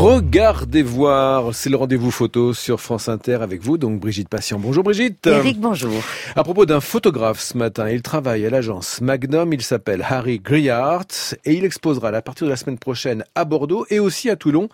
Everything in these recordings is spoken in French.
Regardez voir, c'est le rendez-vous photo sur France Inter avec vous, donc Brigitte Patient. Bonjour Brigitte. Eric, bonjour. À propos d'un photographe ce matin, il travaille à l'agence Magnum, il s'appelle Harry Griart et il exposera à partir de la semaine prochaine à Bordeaux et aussi à Toulon,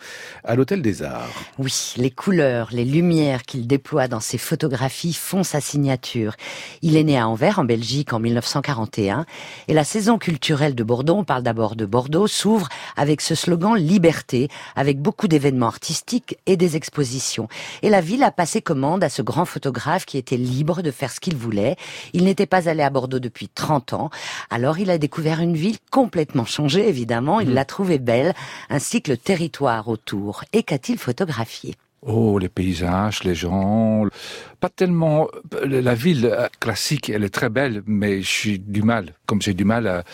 à l'Hôtel des Arts. Oui, les couleurs, les lumières qu'il déploie dans ses photographies font sa signature. Il est né à Anvers, en Belgique, en 1941 et la saison culturelle de Bordeaux, on parle d'abord de Bordeaux, s'ouvre avec ce slogan Liberté, avec beaucoup d'événements artistiques et des expositions. Et la ville a passé commande à ce grand photographe qui était libre de faire ce qu'il voulait. Il n'était pas allé à Bordeaux depuis 30 ans. Alors il a découvert une ville complètement changée, évidemment. Il mmh. l'a trouvée belle, ainsi que le territoire autour. Et qu'a-t-il photographié? Oh, les paysages, les gens. Pas tellement. La ville classique, elle est très belle, mais j'ai du mal, comme j'ai du mal à,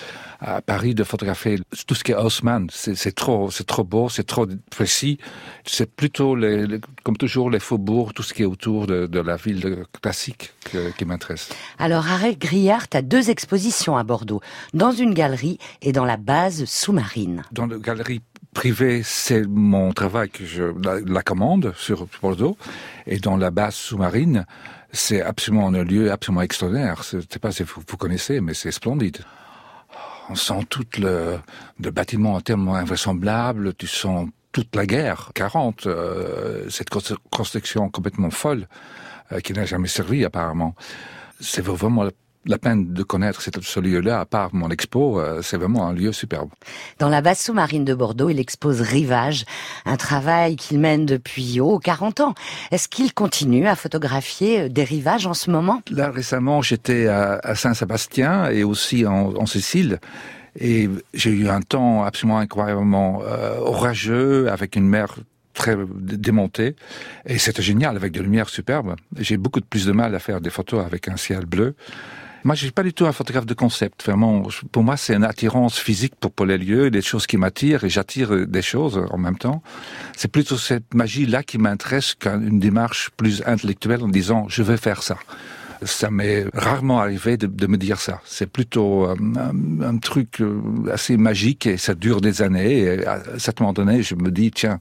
à, Paris de photographier tout ce qui est Haussmann. C'est trop, c'est trop beau, c'est trop précis. C'est plutôt, les, comme toujours, les faubourgs, tout ce qui est autour de, de la ville classique qui m'intéresse. Alors, Arrêt Griard a deux expositions à Bordeaux, dans une galerie et dans la base sous-marine. Dans la galerie privé, c'est mon travail que je la, commande sur Bordeaux. Et dans la base sous-marine, c'est absolument un lieu absolument extraordinaire. Je sais pas si vous, connaissez, mais c'est splendide. On sent tout le, le bâtiment tellement invraisemblable, tu sens toute la guerre, 40, euh, cette construction complètement folle, euh, qui n'a jamais servi apparemment. C'est vraiment la peine de connaître ce lieu-là, à part mon expo, euh, c'est vraiment un lieu superbe. Dans la base sous-marine de Bordeaux, il expose Rivage, un travail qu'il mène depuis oh, 40 ans. Est-ce qu'il continue à photographier euh, des rivages en ce moment? Là, récemment, j'étais à, Saint-Sébastien et aussi en, Sicile. Et j'ai eu un temps absolument incroyablement euh, orageux, avec une mer très démontée. Et c'était génial, avec des lumières superbes. J'ai beaucoup de plus de mal à faire des photos avec un ciel bleu. Moi, je suis pas du tout un photographe de concept. Vraiment, pour moi, c'est une attirance physique pour, les lieux, des choses qui m'attirent et j'attire des choses en même temps. C'est plutôt cette magie-là qui m'intéresse qu'une démarche plus intellectuelle en disant je vais faire ça ça m'est rarement arrivé de, me dire ça. C'est plutôt euh, un, truc euh, assez magique et ça dure des années. Et à un certain moment donné, je me dis, tiens,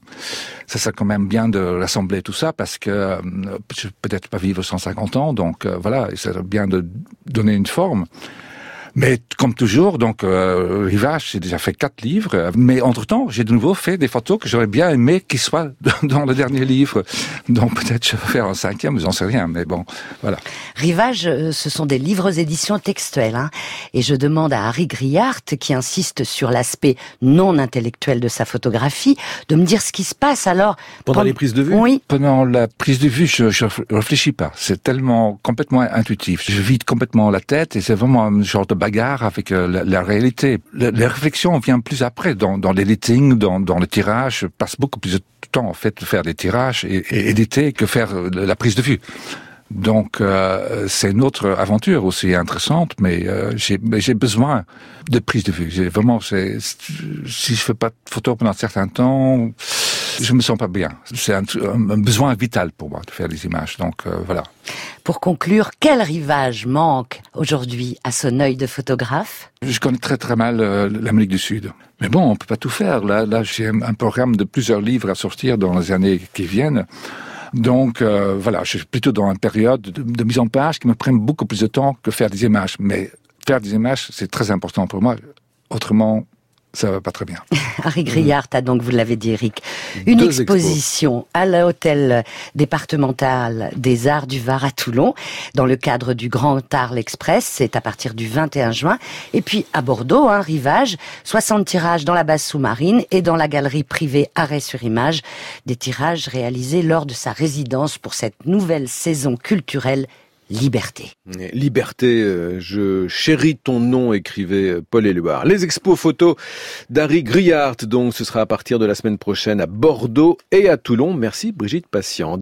ça serait quand même bien de rassembler tout ça parce que euh, je peut-être pas vivre 150 ans, donc voilà, ça serait bien de donner une forme. Mais comme toujours, donc euh, Rivage, j'ai déjà fait quatre livres. Mais entre-temps, j'ai de nouveau fait des photos que j'aurais bien aimé qu'ils soient dans le dernier livre. Donc peut-être je vais faire un cinquième, j'en sais rien. Mais bon, voilà. Rivage, euh, ce sont des livres éditions textuelles. Hein. Et je demande à Harry Griart, qui insiste sur l'aspect non intellectuel de sa photographie, de me dire ce qui se passe alors. Pendant les prises de vue Oui. Pendant la prise de vue, je, je réfléchis pas. C'est tellement complètement intuitif. Je vide complètement la tête et c'est vraiment un genre de bagarre avec euh, la, réalité. Les réflexions viennent plus après, dans, dans l'editing, dans, dans le tirage. Je passe beaucoup plus de temps en fait de faire des tirages et, et éditer que faire euh, la prise de vue. Donc euh, c'est une autre aventure aussi intéressante, mais euh, j'ai besoin de prise de vue. Vraiment, si je fais pas de photo pendant un certain temps, je me sens pas bien. C'est un, un, besoin vital pour moi de faire des images. Donc euh, voilà. Pour conclure, quel rivage manque aujourd'hui à son œil de photographe? Je connais très très mal euh, l'Amérique du Sud. Mais bon, on peut pas tout faire. Là, là j'ai un programme de plusieurs livres à sortir dans les années qui viennent. Donc euh, voilà, je suis plutôt dans une période de, de, mise en page qui me prend beaucoup plus de temps que faire des images. Mais faire des images, c'est très important pour moi. Autrement, ça va pas très bien. Harry Griard a donc, vous l'avez dit Eric, une exposition à l'hôtel départemental des Arts du Var à Toulon, dans le cadre du Grand Arles Express, c'est à partir du 21 juin. Et puis à Bordeaux, un rivage, 60 tirages dans la base sous-marine et dans la galerie privée Arrêt sur Image, des tirages réalisés lors de sa résidence pour cette nouvelle saison culturelle liberté. Liberté, euh, je chéris ton nom, écrivait euh, Paul Éluard. Les expos photos d'Harry Griart, donc ce sera à partir de la semaine prochaine à Bordeaux et à Toulon. Merci Brigitte Patient.